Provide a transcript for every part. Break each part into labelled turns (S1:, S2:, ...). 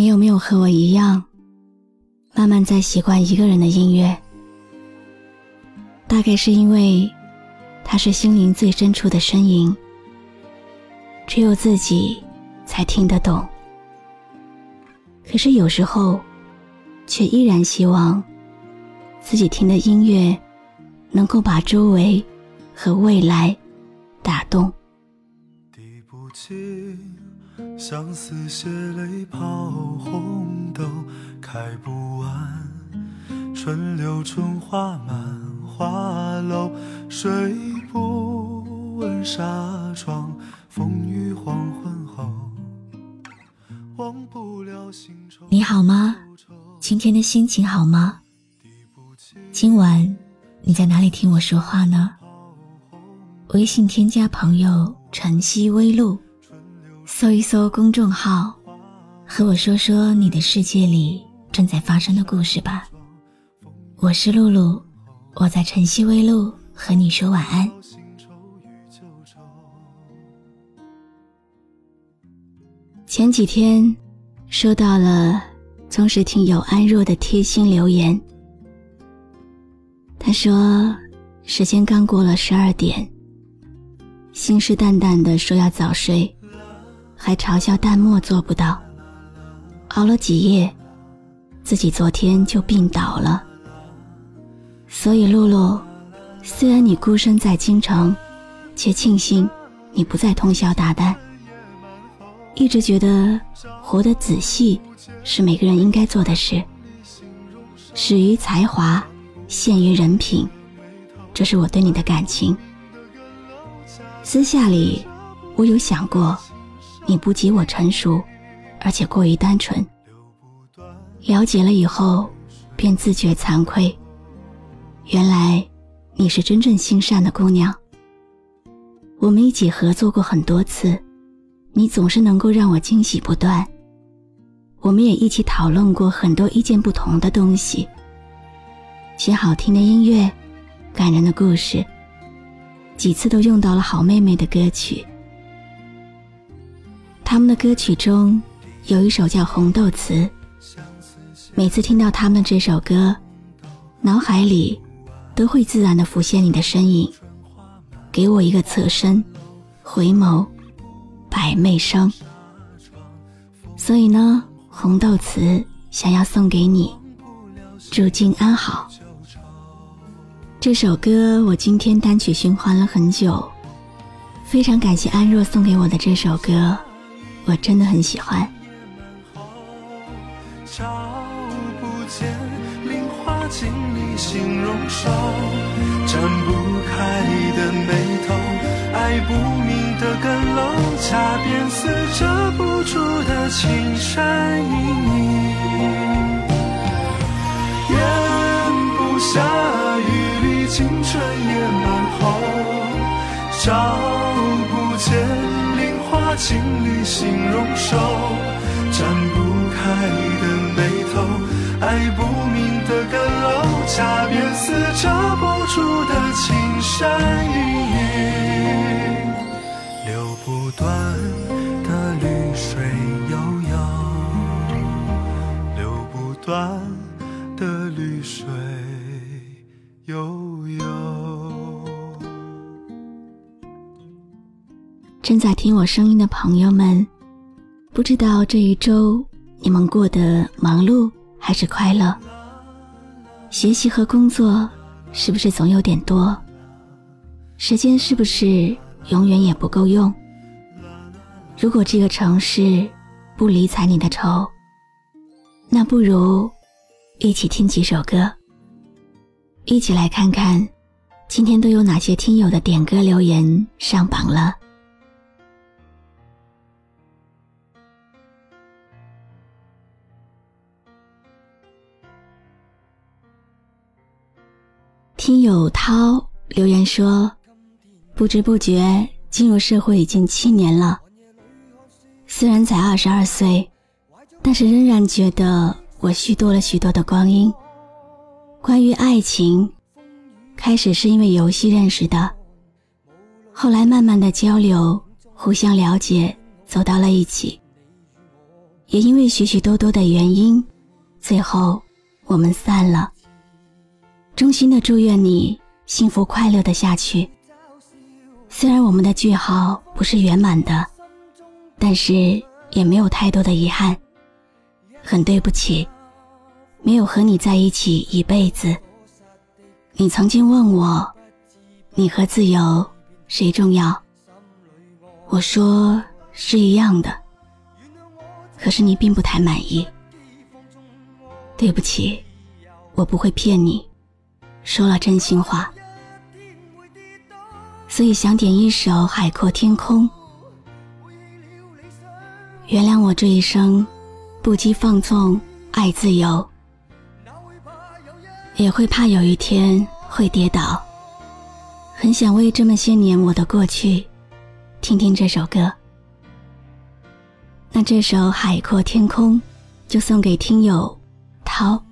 S1: 你有没有和我一样，慢慢在习惯一个人的音乐？大概是因为，它是心灵最深处的呻吟，只有自己才听得懂。可是有时候，却依然希望自己听的音乐，能够把周围和未来打动。相思血泪抛春柳春花满花楼，睡不稳纱窗，风雨黄昏后。忘不了心愁。你好吗？今天的心情好吗？今晚你在哪里听我说话呢？微信添加朋友晨曦微露。搜一搜公众号，和我说说你的世界里正在发生的故事吧。我是露露，我在晨曦微露和你说晚安。前几天收到了忠实听友安若的贴心留言，他说时间刚过了十二点，信誓旦旦的说要早睡。还嘲笑淡漠做不到，熬了几夜，自己昨天就病倒了。所以露露，虽然你孤身在京城，且庆幸你不再通宵达旦。一直觉得活得仔细是每个人应该做的事。始于才华，陷于人品，这是我对你的感情。私下里，我有想过。你不及我成熟，而且过于单纯。了解了以后，便自觉惭愧。原来你是真正心善的姑娘。我们一起合作过很多次，你总是能够让我惊喜不断。我们也一起讨论过很多意见不同的东西，写好听的音乐，感人的故事，几次都用到了好妹妹的歌曲。他们的歌曲中有一首叫《红豆词》，每次听到他们这首歌，脑海里都会自然的浮现你的身影，给我一个侧身，回眸，百媚生。所以呢，《红豆词》想要送给你，祝君安好。这首歌我今天单曲循环了很久，非常感谢安若送给我的这首歌。我真的很喜欢形容瘦展不开的眉头爱不明的更楼恰便似遮不住的青山隐隐咽不下雨里青春也满喉找不见菱花镜里形容瘦，展不开的眉头，爱不明的更楼，恰便似遮不住的青山隐隐，流不断的绿水悠悠，流不断的绿水悠悠。正在听我声音的朋友们，不知道这一周你们过得忙碌还是快乐？学习和工作是不是总有点多？时间是不是永远也不够用？如果这个城市不理睬你的愁，那不如一起听几首歌，一起来看看今天都有哪些听友的点歌留言上榜了？听友涛留言说：“不知不觉进入社会已经七年了，虽然才二十二岁，但是仍然觉得我虚多了许多的光阴。关于爱情，开始是因为游戏认识的，后来慢慢的交流，互相了解，走到了一起。也因为许许多多的原因，最后我们散了。”衷心的祝愿你幸福快乐的下去。虽然我们的句号不是圆满的，但是也没有太多的遗憾。很对不起，没有和你在一起一辈子。你曾经问我，你和自由谁重要？我说是一样的。可是你并不太满意。对不起，我不会骗你。说了真心话，所以想点一首《海阔天空》。原谅我这一生不羁放纵，爱自由，也会怕有一天会跌倒。很想为这么些年我的过去，听听这首歌。那这首《海阔天空》就送给听友涛。《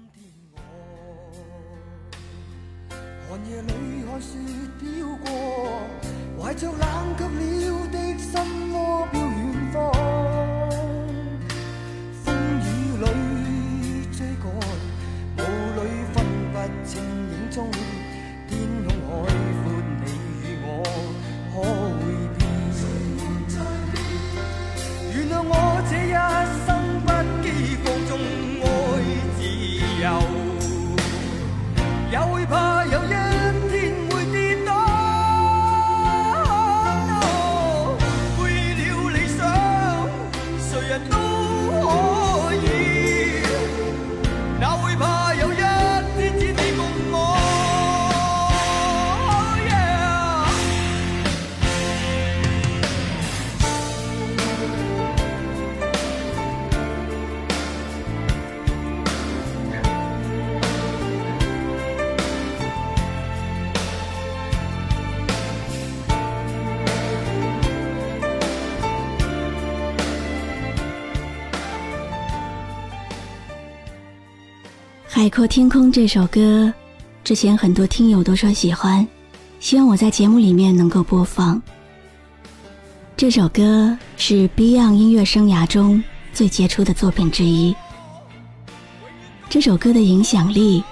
S1: 海阔天空》这首歌，之前很多听友都说喜欢，希望我在节目里面能够播放。这首歌是 Beyond 音乐生涯中最杰出的作品之一。这首歌的影响力，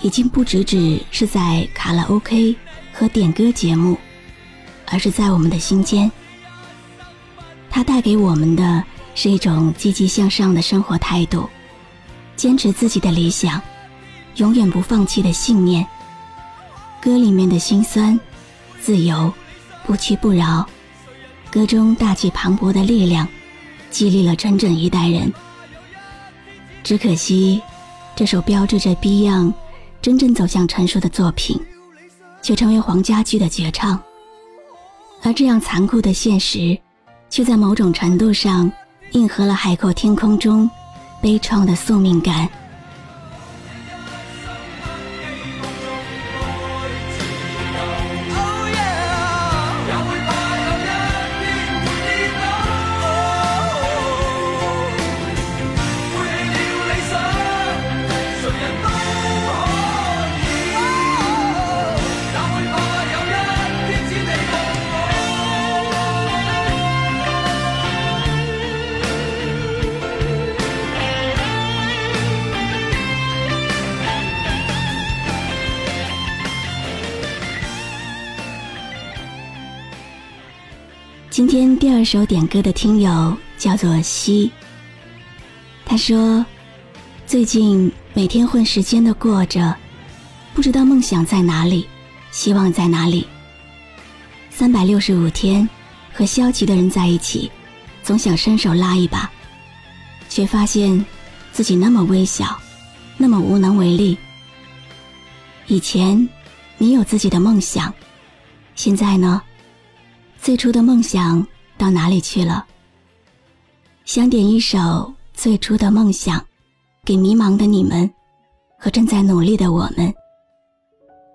S1: 已经不只只是在卡拉 OK 和点歌节目，而是在我们的心间。它带给我们的是一种积极向上的生活态度。坚持自己的理想，永远不放弃的信念。歌里面的辛酸、自由、不屈不挠，歌中大气磅礴的力量，激励了整整一代人。只可惜，这首标志着 Beyond 真正走向成熟的作品，却成为黄家驹的绝唱。而这样残酷的现实，却在某种程度上应和了《海阔天空》中。悲怆的宿命感。天第二首点歌的听友叫做西。他说：“最近每天混时间的过着，不知道梦想在哪里，希望在哪里。三百六十五天和消极的人在一起，总想伸手拉一把，却发现自己那么微小，那么无能为力。以前你有自己的梦想，现在呢？最初的梦想到哪里去了？想点一首《最初的梦想》，给迷茫的你们和正在努力的我们。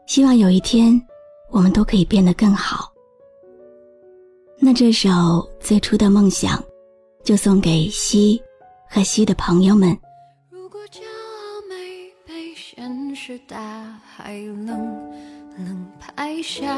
S1: 希望有一天，我们都可以变得更好。那这首《最初的梦想》，就送给西和西的朋友们。
S2: 如果骄傲没被现实大海冷冷拍下。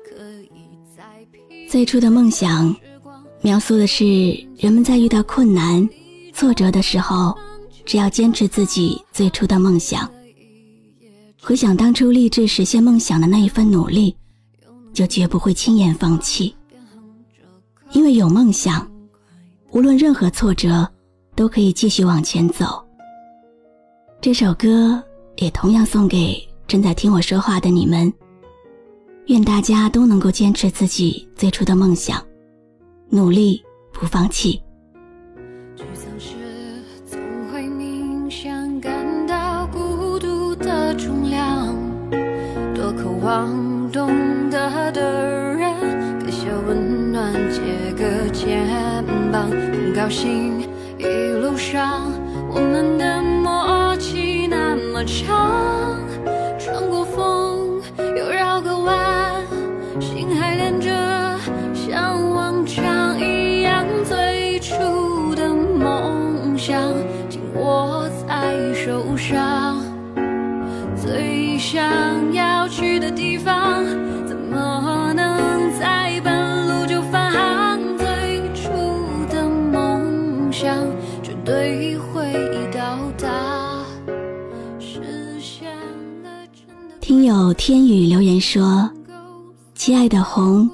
S1: 最初的梦想，描述的是人们在遇到困难、挫折的时候，只要坚持自己最初的梦想，回想当初立志实现梦想的那一份努力，就绝不会轻言放弃。因为有梦想，无论任何挫折，都可以继续往前走。这首歌也同样送给正在听我说话的你们。愿大家都能够坚持自己最初的梦想，努力不放弃。
S2: 沮丧时总会冥想，感到孤独的重量。多渴望懂得的人，给些温暖，借个肩膀。很高兴一路上我们的默契那么长，
S1: 天宇留言说：“亲爱的红，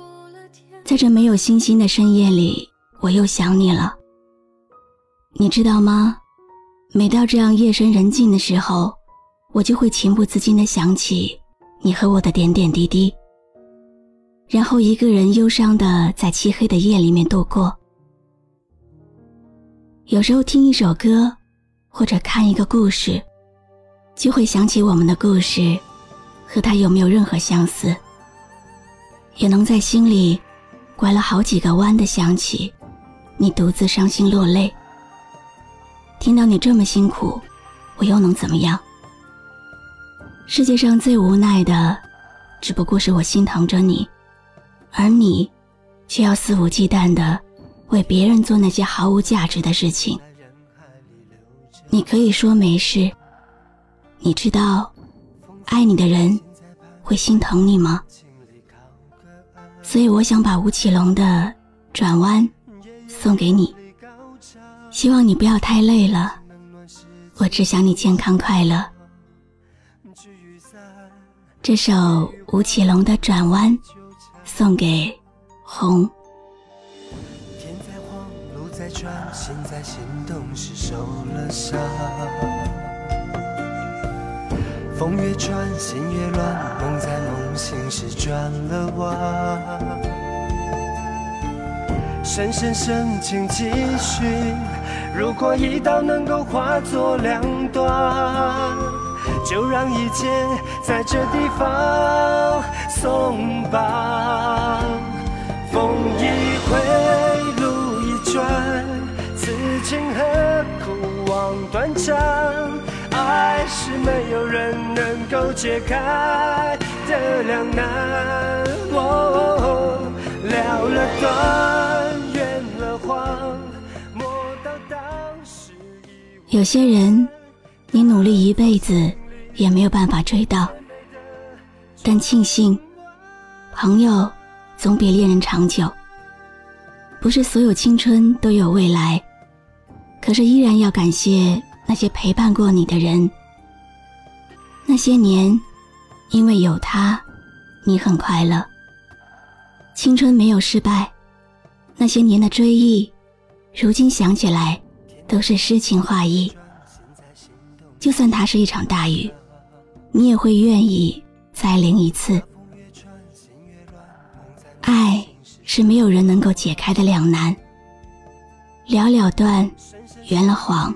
S1: 在这没有星星的深夜里，我又想你了。你知道吗？每到这样夜深人静的时候，我就会情不自禁的想起你和我的点点滴滴，然后一个人忧伤的在漆黑的夜里面度过。有时候听一首歌，或者看一个故事，就会想起我们的故事。”和他有没有任何相似？也能在心里拐了好几个弯的想起，你独自伤心落泪。听到你这么辛苦，我又能怎么样？世界上最无奈的，只不过是我心疼着你，而你，却要肆无忌惮的为别人做那些毫无价值的事情。你可以说没事，你知道。爱你的人会心疼你吗？所以我想把吴奇隆的《转弯》送给你，希望你不要太累了。我只想你健康快乐。这首吴奇隆的《转弯》送给红。
S3: 天在晃，路在转，心在心动时受了伤。风越转，心越乱，梦在梦醒时转了弯。深深深情几许，如果一刀能够化作两段，就让一切在这地方松绑。风一回，路一转，此情何苦望断肠。是没有人能够解开的两难。了了断，
S1: 有些人，你努力一辈子也没有办法追到。但庆幸，朋友总比恋人长久。不是所有青春都有未来，可是依然要感谢。那些陪伴过你的人，那些年，因为有他，你很快乐。青春没有失败，那些年的追忆，如今想起来都是诗情画意。就算它是一场大雨，你也会愿意再淋一次。爱是没有人能够解开的两难。了了断，圆了谎，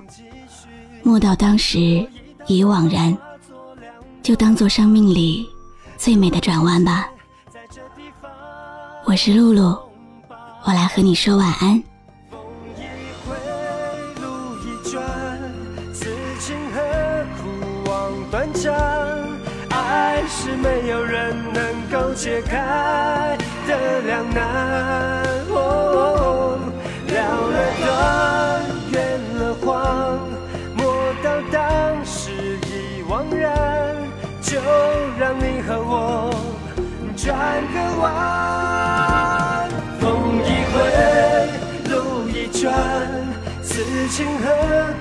S1: 莫道当时已惘然，就当做生命里最美的转弯吧。我是露露，我来和你说晚安。
S3: 爱是没有人能够解开的两难。哦了了断，就让你和我转个弯。风一回，路一转，此情何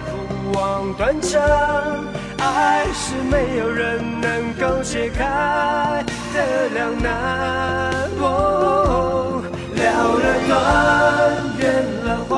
S3: 苦望断肠？爱是没有人能够解开的两难。哦了了断。莫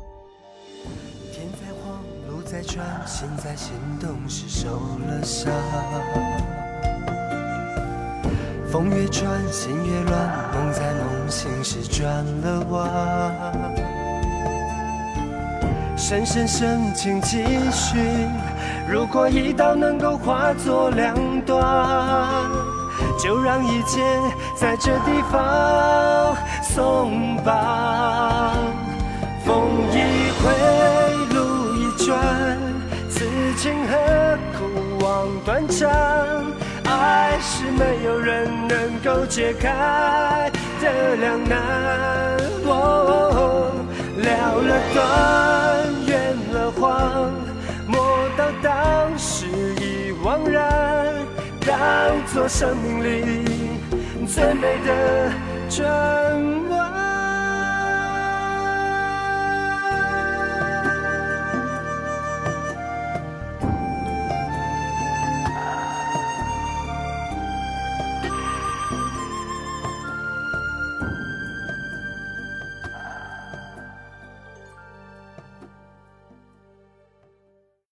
S3: 转，心在心动时受了伤。风越转，心越乱，梦在梦醒时转了弯。深深深情继续，如果一刀能够化作两段。就让一切在这地方松绑。风，一转，此情何苦望断肠？爱是没有人能够解开的两难。了了断，圆了谎，莫道当时已惘然。当作生命里最美的转弯。